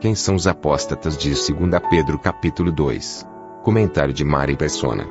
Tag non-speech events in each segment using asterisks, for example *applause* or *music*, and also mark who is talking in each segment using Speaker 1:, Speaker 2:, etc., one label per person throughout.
Speaker 1: Quem são os apóstatas de 2 Pedro capítulo 2. Comentário de Mari Persona.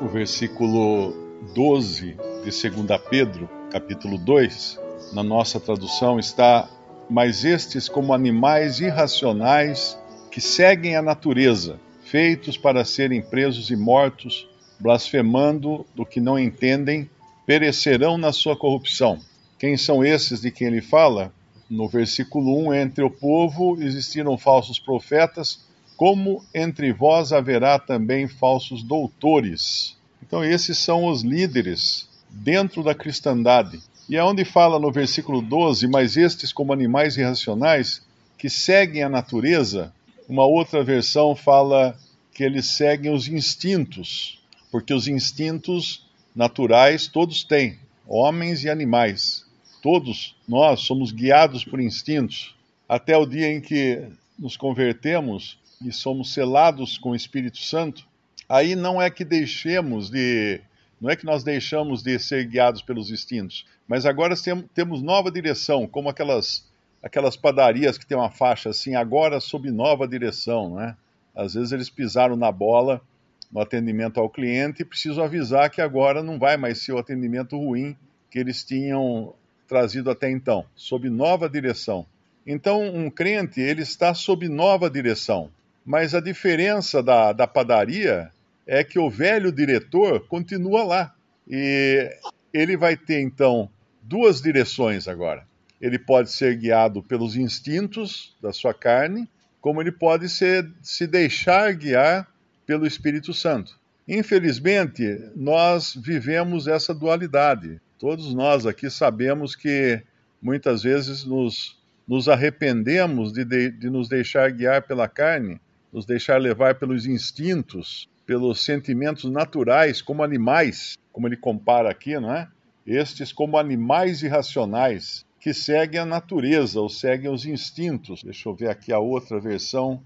Speaker 2: O versículo 12 de 2 Pedro, capítulo 2, na nossa tradução está: Mas estes, como animais irracionais que seguem a natureza, feitos para serem presos e mortos, blasfemando do que não entendem, perecerão na sua corrupção. Quem são esses de quem ele fala? No versículo 1: Entre o povo existiram falsos profetas, como entre vós haverá também falsos doutores. Então, esses são os líderes dentro da cristandade. E é onde fala no versículo 12: Mas estes, como animais irracionais, que seguem a natureza, uma outra versão fala que eles seguem os instintos, porque os instintos naturais todos têm, homens e animais. Todos nós somos guiados por instintos, até o dia em que nos convertemos e somos selados com o Espírito Santo. Aí não é que deixemos de, não é que nós deixamos de ser guiados pelos instintos, mas agora temos nova direção, como aquelas aquelas padarias que tem uma faixa assim, agora sob nova direção, né? Às vezes eles pisaram na bola no atendimento ao cliente e precisam avisar que agora não vai mais ser o atendimento ruim que eles tinham trazido até então, sob nova direção. Então, um crente, ele está sob nova direção. Mas a diferença da, da padaria é que o velho diretor continua lá. E ele vai ter, então, duas direções agora. Ele pode ser guiado pelos instintos da sua carne, como ele pode ser, se deixar guiar pelo Espírito Santo. Infelizmente, nós vivemos essa dualidade. Todos nós aqui sabemos que muitas vezes nos, nos arrependemos de, de, de nos deixar guiar pela carne, nos deixar levar pelos instintos, pelos sentimentos naturais, como animais, como ele compara aqui, não é? Estes como animais irracionais que seguem a natureza ou seguem os instintos. Deixa eu ver aqui a outra versão.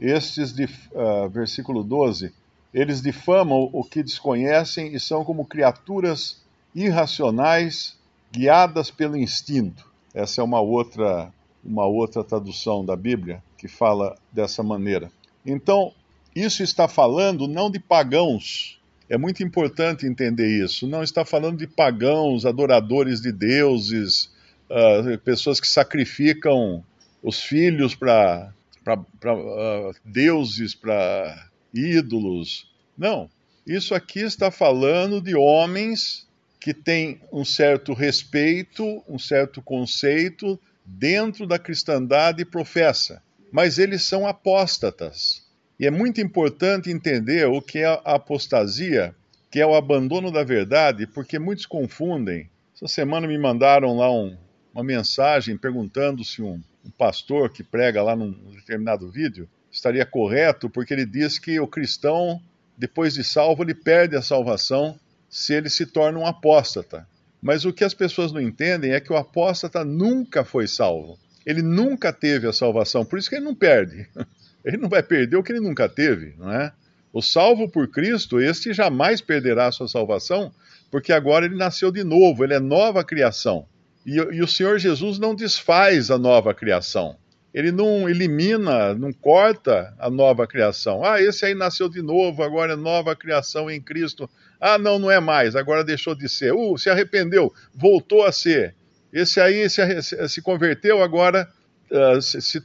Speaker 2: Estes, de, uh, versículo 12, eles difamam o que desconhecem e são como criaturas irracionais, guiadas pelo instinto. Essa é uma outra, uma outra tradução da Bíblia que fala dessa maneira. Então, isso está falando não de pagãos. É muito importante entender isso. Não está falando de pagãos, adoradores de deuses, uh, pessoas que sacrificam os filhos para uh, deuses, para ídolos. Não. Isso aqui está falando de homens que tem um certo respeito, um certo conceito dentro da cristandade e professa, mas eles são apóstatas. E é muito importante entender o que é a apostasia, que é o abandono da verdade, porque muitos confundem. Essa semana me mandaram lá um, uma mensagem perguntando se um, um pastor que prega lá num determinado vídeo estaria correto, porque ele diz que o cristão, depois de salvo, ele perde a salvação se ele se torna um apóstata. Mas o que as pessoas não entendem é que o apóstata nunca foi salvo. Ele nunca teve a salvação, por isso que ele não perde. *laughs* Ele não vai perder o que ele nunca teve, não é? O salvo por Cristo, este jamais perderá a sua salvação, porque agora ele nasceu de novo, ele é nova criação. E, e o Senhor Jesus não desfaz a nova criação ele não elimina, não corta a nova criação. Ah, esse aí nasceu de novo, agora é nova criação em Cristo. Ah, não, não é mais, agora deixou de ser. Uh, se arrependeu, voltou a ser. Esse aí se, se converteu, agora uh, se, se,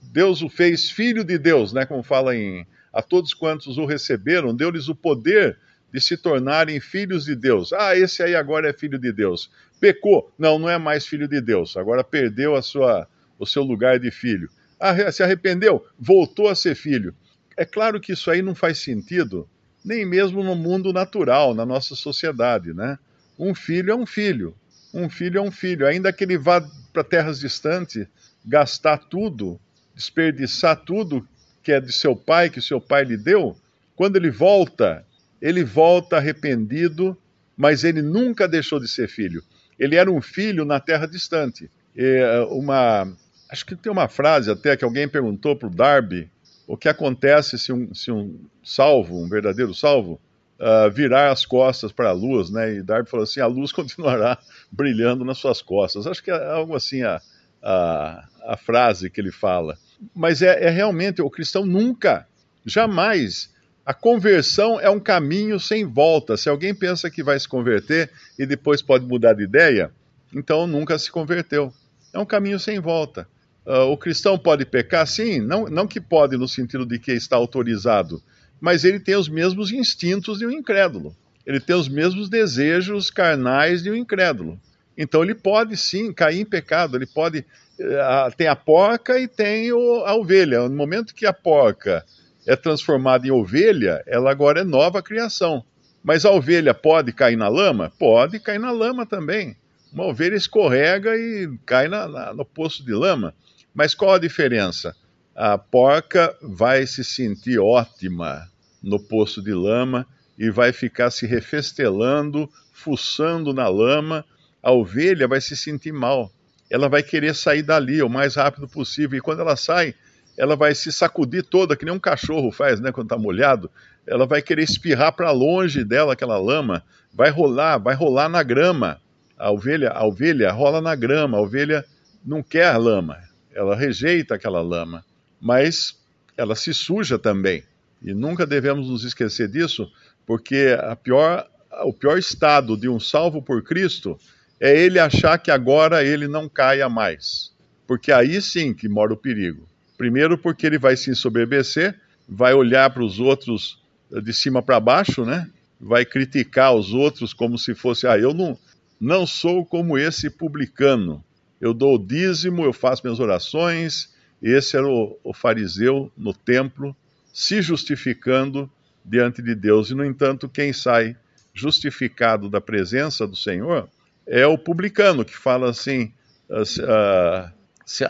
Speaker 2: Deus o fez filho de Deus, né? Como fala em a todos quantos o receberam, deu-lhes o poder de se tornarem filhos de Deus. Ah, esse aí agora é filho de Deus. Pecou? Não, não é mais filho de Deus. Agora perdeu a sua o seu lugar de filho. Ah, se arrependeu, voltou a ser filho. É claro que isso aí não faz sentido, nem mesmo no mundo natural, na nossa sociedade, né? Um filho é um filho. Um filho é um filho. Ainda que ele vá para terras distantes, gastar tudo, desperdiçar tudo que é de seu pai, que seu pai lhe deu, quando ele volta, ele volta arrependido, mas ele nunca deixou de ser filho. Ele era um filho na terra distante. E uma, acho que tem uma frase até que alguém perguntou para o Darby o que acontece se um, se um salvo, um verdadeiro salvo, uh, virar as costas para a luz, né? E Darby falou assim: a luz *laughs* continuará brilhando nas suas costas. Acho que é algo assim a, a, a frase que ele fala. Mas é, é realmente, o cristão nunca, jamais. A conversão é um caminho sem volta. Se alguém pensa que vai se converter e depois pode mudar de ideia, então nunca se converteu. É um caminho sem volta. Uh, o cristão pode pecar? Sim, não, não que pode no sentido de que está autorizado, mas ele tem os mesmos instintos de um incrédulo. Ele tem os mesmos desejos carnais de um incrédulo. Então ele pode sim cair em pecado, ele pode. Uh, tem a porca e tem o, a ovelha. No momento que a porca é transformada em ovelha, ela agora é nova criação. Mas a ovelha pode cair na lama? Pode cair na lama também. Uma ovelha escorrega e cai na, na, no poço de lama. Mas qual a diferença? A porca vai se sentir ótima no poço de lama e vai ficar se refestelando, fuçando na lama. A ovelha vai se sentir mal. Ela vai querer sair dali o mais rápido possível. E quando ela sai, ela vai se sacudir toda, que nem um cachorro faz, né, quando está molhado. Ela vai querer espirrar para longe dela aquela lama. Vai rolar, vai rolar na grama. A ovelha, a ovelha rola na grama. A ovelha não quer lama ela rejeita aquela lama, mas ela se suja também. E nunca devemos nos esquecer disso, porque pior, o pior estado de um salvo por Cristo é ele achar que agora ele não caia mais. Porque aí sim que mora o perigo. Primeiro, porque ele vai se ensoberbecer, vai olhar para os outros de cima para baixo, né? Vai criticar os outros como se fosse, ah, eu não, não sou como esse publicano eu dou o dízimo, eu faço minhas orações. Esse era o, o fariseu no templo, se justificando diante de Deus. E, no entanto, quem sai justificado da presença do Senhor é o publicano, que fala assim, uh,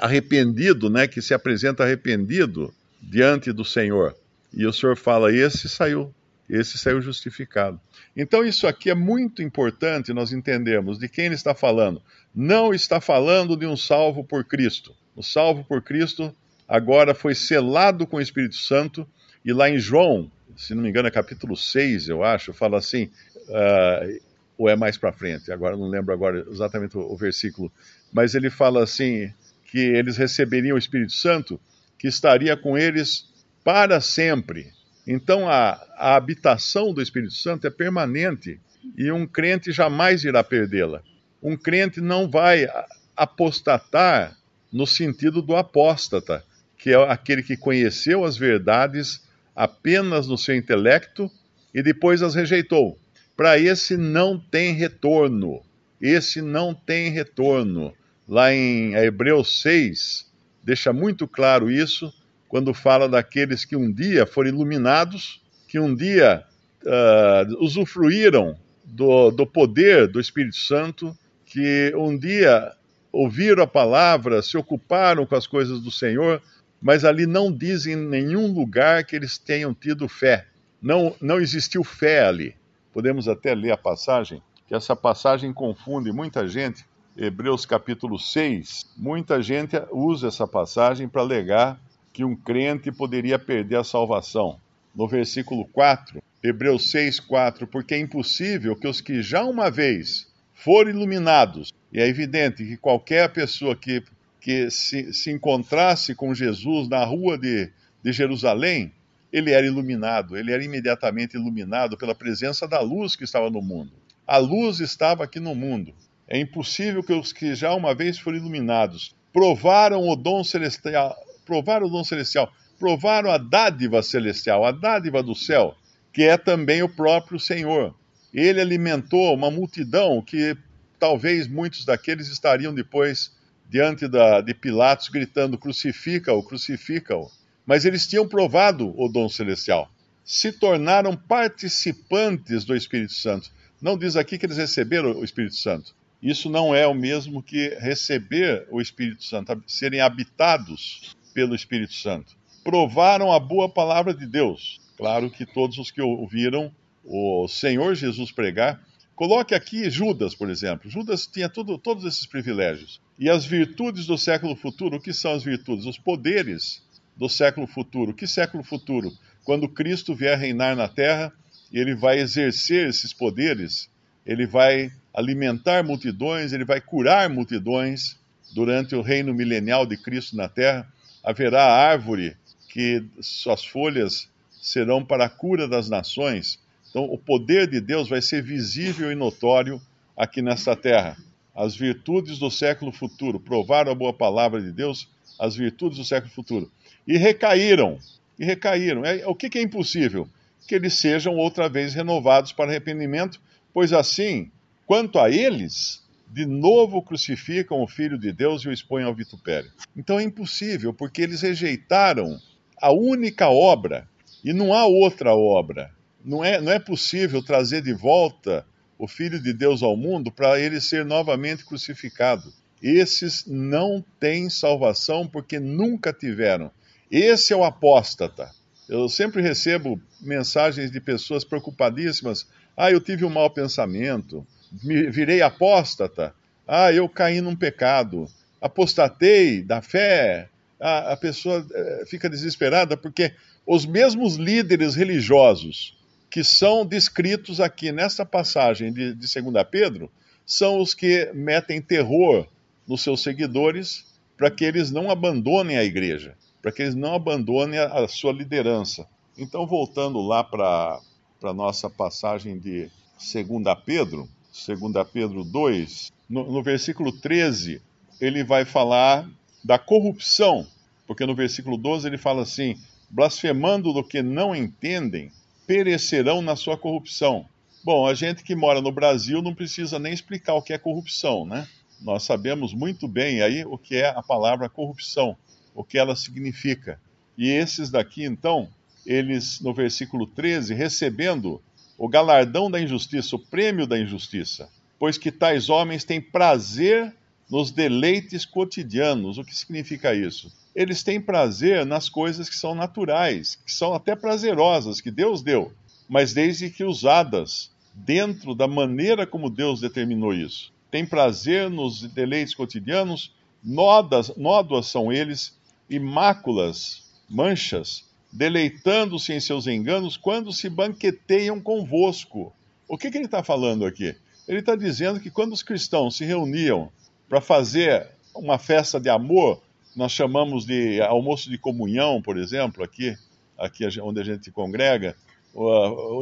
Speaker 2: arrependido, né, que se apresenta arrependido diante do Senhor. E o Senhor fala: esse saiu, esse saiu justificado. Então, isso aqui é muito importante nós entendemos de quem ele está falando. Não está falando de um salvo por Cristo. O salvo por Cristo agora foi selado com o Espírito Santo, e lá em João, se não me engano, é capítulo 6, eu acho, fala assim, uh, ou é mais para frente, agora não lembro agora exatamente o, o versículo, mas ele fala assim, que eles receberiam o Espírito Santo, que estaria com eles para sempre. Então a, a habitação do Espírito Santo é permanente e um crente jamais irá perdê-la. Um crente não vai apostatar no sentido do apóstata, que é aquele que conheceu as verdades apenas no seu intelecto e depois as rejeitou. Para esse não tem retorno. Esse não tem retorno. Lá em Hebreus 6, deixa muito claro isso quando fala daqueles que um dia foram iluminados, que um dia uh, usufruíram do, do poder do Espírito Santo, que um dia ouviram a palavra, se ocuparam com as coisas do Senhor, mas ali não diz em nenhum lugar que eles tenham tido fé. Não, não existiu fé ali. Podemos até ler a passagem, que essa passagem confunde muita gente. Hebreus capítulo 6, muita gente usa essa passagem para alegar que um crente poderia perder a salvação. No versículo 4, Hebreus 6, 4, porque é impossível que os que já uma vez foram iluminados, e é evidente que qualquer pessoa que, que se, se encontrasse com Jesus na rua de, de Jerusalém, ele era iluminado, ele era imediatamente iluminado pela presença da luz que estava no mundo. A luz estava aqui no mundo. É impossível que os que já uma vez foram iluminados provaram o dom celestial, provaram o dom celestial, provaram a dádiva celestial, a dádiva do céu, que é também o próprio Senhor. Ele alimentou uma multidão que talvez muitos daqueles estariam depois diante da, de Pilatos gritando: crucifica-o, crucifica-o. Mas eles tinham provado o dom celestial, se tornaram participantes do Espírito Santo, Não diz aqui que eles receberam o Espírito Santo. Isso não é o mesmo que receber o Espírito Santo, serem habitados pelo Espírito Santo. Provaram a boa palavra de Deus. Claro que todos os que ouviram o Senhor Jesus pregar. Coloque aqui Judas, por exemplo. Judas tinha tudo, todos esses privilégios. E as virtudes do século futuro, o que são as virtudes? Os poderes do século futuro. Que século futuro? Quando Cristo vier reinar na terra, ele vai exercer esses poderes, ele vai alimentar multidões, ele vai curar multidões durante o reino milenial de Cristo na terra. Haverá árvore que suas folhas serão para a cura das nações. Então, o poder de Deus vai ser visível e notório aqui nesta terra. As virtudes do século futuro, provaram a boa palavra de Deus, as virtudes do século futuro. E recaíram, e recaíram. É, o que, que é impossível? Que eles sejam outra vez renovados para arrependimento, pois assim Quanto a eles, de novo crucificam o Filho de Deus e o expõem ao vitupério. Então é impossível, porque eles rejeitaram a única obra, e não há outra obra. Não é, não é possível trazer de volta o Filho de Deus ao mundo para ele ser novamente crucificado. Esses não têm salvação porque nunca tiveram. Esse é o apóstata. Eu sempre recebo mensagens de pessoas preocupadíssimas. Ah, eu tive um mau pensamento me virei apóstata, ah, eu caí num pecado, apostatei da fé, a, a pessoa é, fica desesperada porque os mesmos líderes religiosos que são descritos aqui nessa passagem de, de 2 Pedro são os que metem terror nos seus seguidores para que eles não abandonem a igreja, para que eles não abandonem a, a sua liderança. Então, voltando lá para a nossa passagem de 2 Pedro, 2 Pedro 2, no, no versículo 13, ele vai falar da corrupção, porque no versículo 12 ele fala assim: blasfemando do que não entendem, perecerão na sua corrupção. Bom, a gente que mora no Brasil não precisa nem explicar o que é corrupção, né? Nós sabemos muito bem aí o que é a palavra corrupção, o que ela significa. E esses daqui, então, eles, no versículo 13, recebendo o galardão da injustiça, o prêmio da injustiça, pois que tais homens têm prazer nos deleites cotidianos. O que significa isso? Eles têm prazer nas coisas que são naturais, que são até prazerosas, que Deus deu, mas desde que usadas dentro da maneira como Deus determinou isso. Tem prazer nos deleites cotidianos, nódas, nódoas são eles, e máculas, manchas, deleitando-se em seus enganos quando se banqueteiam convosco. O que, que ele está falando aqui? Ele está dizendo que quando os cristãos se reuniam para fazer uma festa de amor, nós chamamos de almoço de comunhão, por exemplo, aqui, aqui onde a gente congrega,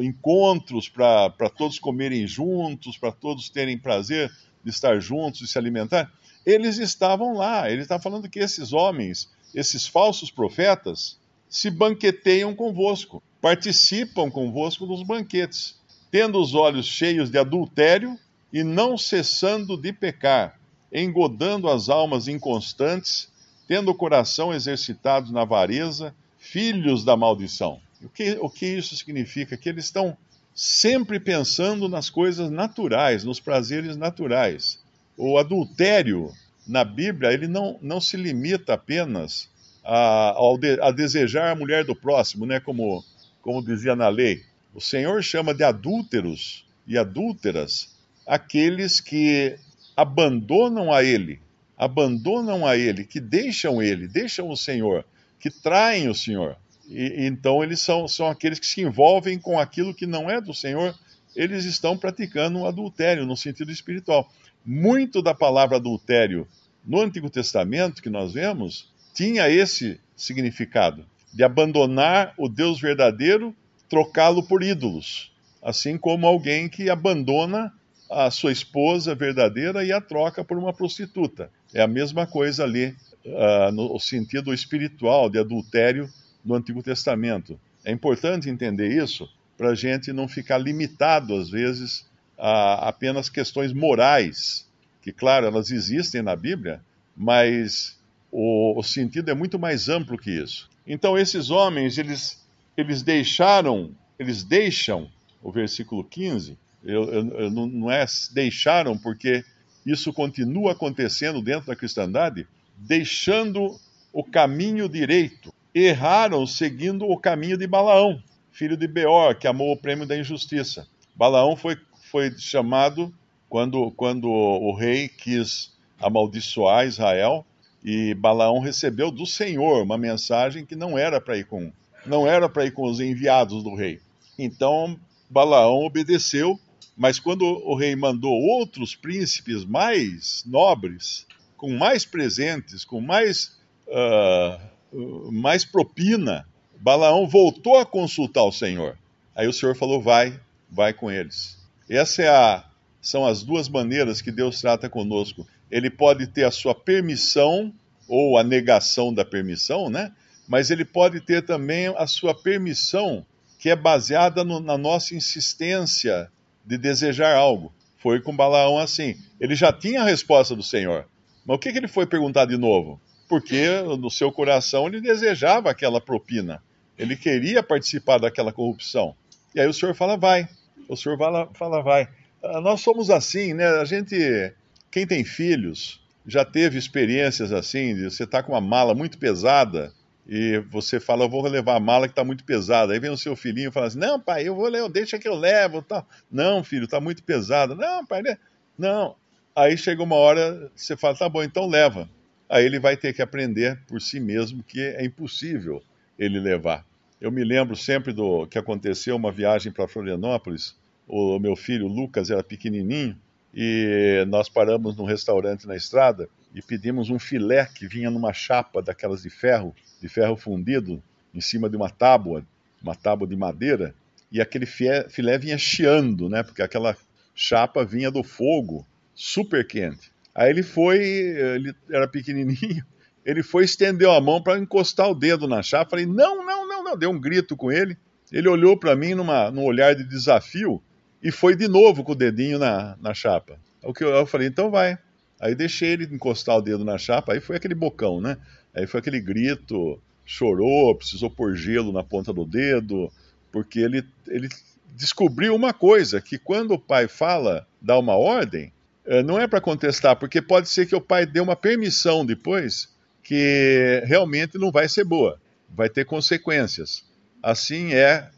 Speaker 2: encontros para todos comerem juntos, para todos terem prazer de estar juntos e se alimentar. Eles estavam lá. Ele está falando que esses homens, esses falsos profetas, se banqueteiam convosco, participam convosco dos banquetes, tendo os olhos cheios de adultério e não cessando de pecar, engodando as almas inconstantes, tendo o coração exercitado na avareza, filhos da maldição. O que, o que isso significa? Que eles estão sempre pensando nas coisas naturais, nos prazeres naturais. O adultério na Bíblia, ele não, não se limita apenas a, a desejar a mulher do próximo, né? Como, como dizia na lei. O Senhor chama de adúlteros e adúlteras aqueles que abandonam a Ele, abandonam a Ele, que deixam Ele, deixam o Senhor, que traem o Senhor. E, então eles são, são aqueles que se envolvem com aquilo que não é do Senhor, eles estão praticando um adultério no sentido espiritual. Muito da palavra adultério no Antigo Testamento que nós vemos tinha esse significado, de abandonar o Deus verdadeiro, trocá-lo por ídolos, assim como alguém que abandona a sua esposa verdadeira e a troca por uma prostituta. É a mesma coisa ali, uh, no sentido espiritual de adultério no Antigo Testamento. É importante entender isso para a gente não ficar limitado, às vezes, a apenas questões morais, que, claro, elas existem na Bíblia, mas o, o sentido é muito mais amplo que isso. Então esses homens, eles, eles deixaram, eles deixam, o versículo 15, Eu, eu, eu não, é deixaram porque isso continua acontecendo dentro da cristandade, deixando o caminho direito. Erraram seguindo o caminho de Balaão, filho de Beor, que amou o prêmio da injustiça. Balaão foi, foi chamado quando, quando o rei quis amaldiçoar Israel e Balaão recebeu do Senhor uma mensagem que não era para ir com não era para ir com os enviados do rei. Então Balaão obedeceu, mas quando o rei mandou outros príncipes mais nobres, com mais presentes, com mais uh, mais propina, Balaão voltou a consultar o Senhor. Aí o Senhor falou: vai, vai com eles. Essa é são as duas maneiras que Deus trata conosco ele pode ter a sua permissão ou a negação da permissão, né? Mas ele pode ter também a sua permissão, que é baseada no, na nossa insistência de desejar algo. Foi com Balaão assim. Ele já tinha a resposta do Senhor. Mas o que, que ele foi perguntar de novo? Porque no seu coração ele desejava aquela propina. Ele queria participar daquela corrupção. E aí o Senhor fala, vai. O Senhor fala, fala vai. Ah, nós somos assim, né? A gente quem tem filhos já teve experiências assim, de você está com uma mala muito pesada e você fala, eu vou levar a mala que está muito pesada. Aí vem o seu filhinho e fala assim, não, pai, eu vou levar, deixa que eu levo. Não, filho, está muito pesada. Não, pai, né? não. Aí chega uma hora, você fala, tá bom, então leva. Aí ele vai ter que aprender por si mesmo que é impossível ele levar. Eu me lembro sempre do que aconteceu uma viagem para Florianópolis. O meu filho Lucas era pequenininho e nós paramos num restaurante na estrada e pedimos um filé que vinha numa chapa daquelas de ferro, de ferro fundido, em cima de uma tábua, uma tábua de madeira, e aquele filé vinha chiando, né? Porque aquela chapa vinha do fogo, super quente. Aí ele foi, ele era pequenininho, *laughs* ele foi estendeu a mão para encostar o dedo na chapa. Falei: "Não, não, não, não", deu um grito com ele. Ele olhou para mim numa, num olhar de desafio e foi de novo com o dedinho na, na chapa. O que eu, falei, então vai. Aí deixei ele encostar o dedo na chapa, aí foi aquele bocão, né? Aí foi aquele grito, chorou, precisou pôr gelo na ponta do dedo, porque ele, ele descobriu uma coisa, que quando o pai fala, dá uma ordem, eh, não é para contestar, porque pode ser que o pai dê uma permissão depois que realmente não vai ser boa, vai ter consequências. Assim é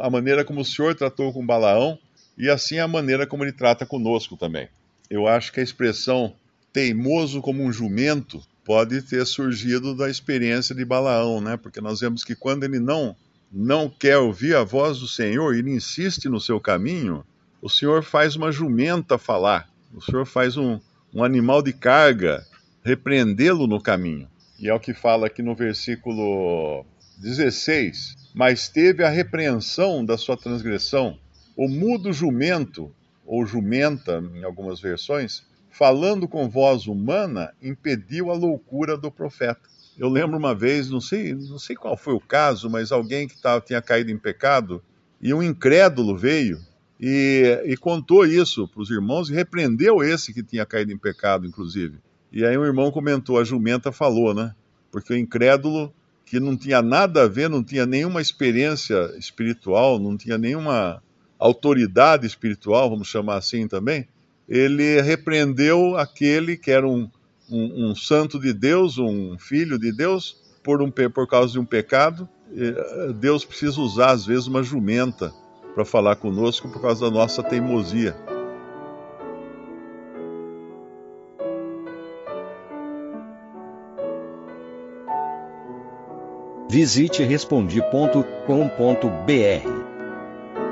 Speaker 2: a maneira como o Senhor tratou com Balaão, e assim é a maneira como ele trata conosco também. Eu acho que a expressão teimoso como um jumento pode ter surgido da experiência de Balaão, né? Porque nós vemos que quando ele não não quer ouvir a voz do Senhor, ele insiste no seu caminho, o Senhor faz uma jumenta falar, o Senhor faz um, um animal de carga repreendê-lo no caminho. E é o que fala aqui no versículo 16: Mas teve a repreensão da sua transgressão o mudo jumento, ou jumenta em algumas versões, falando com voz humana, impediu a loucura do profeta. Eu lembro uma vez, não sei, não sei qual foi o caso, mas alguém que tava, tinha caído em pecado e um incrédulo veio e, e contou isso para os irmãos e repreendeu esse que tinha caído em pecado, inclusive. E aí o irmão comentou, a jumenta falou, né? Porque o incrédulo que não tinha nada a ver, não tinha nenhuma experiência espiritual, não tinha nenhuma autoridade espiritual, vamos chamar assim também, ele repreendeu aquele que era um, um, um santo de Deus, um filho de Deus, por, um, por causa de um pecado. Eh, Deus precisa usar, às vezes, uma jumenta para falar conosco por causa da nossa teimosia.
Speaker 3: Visite respondi.com.br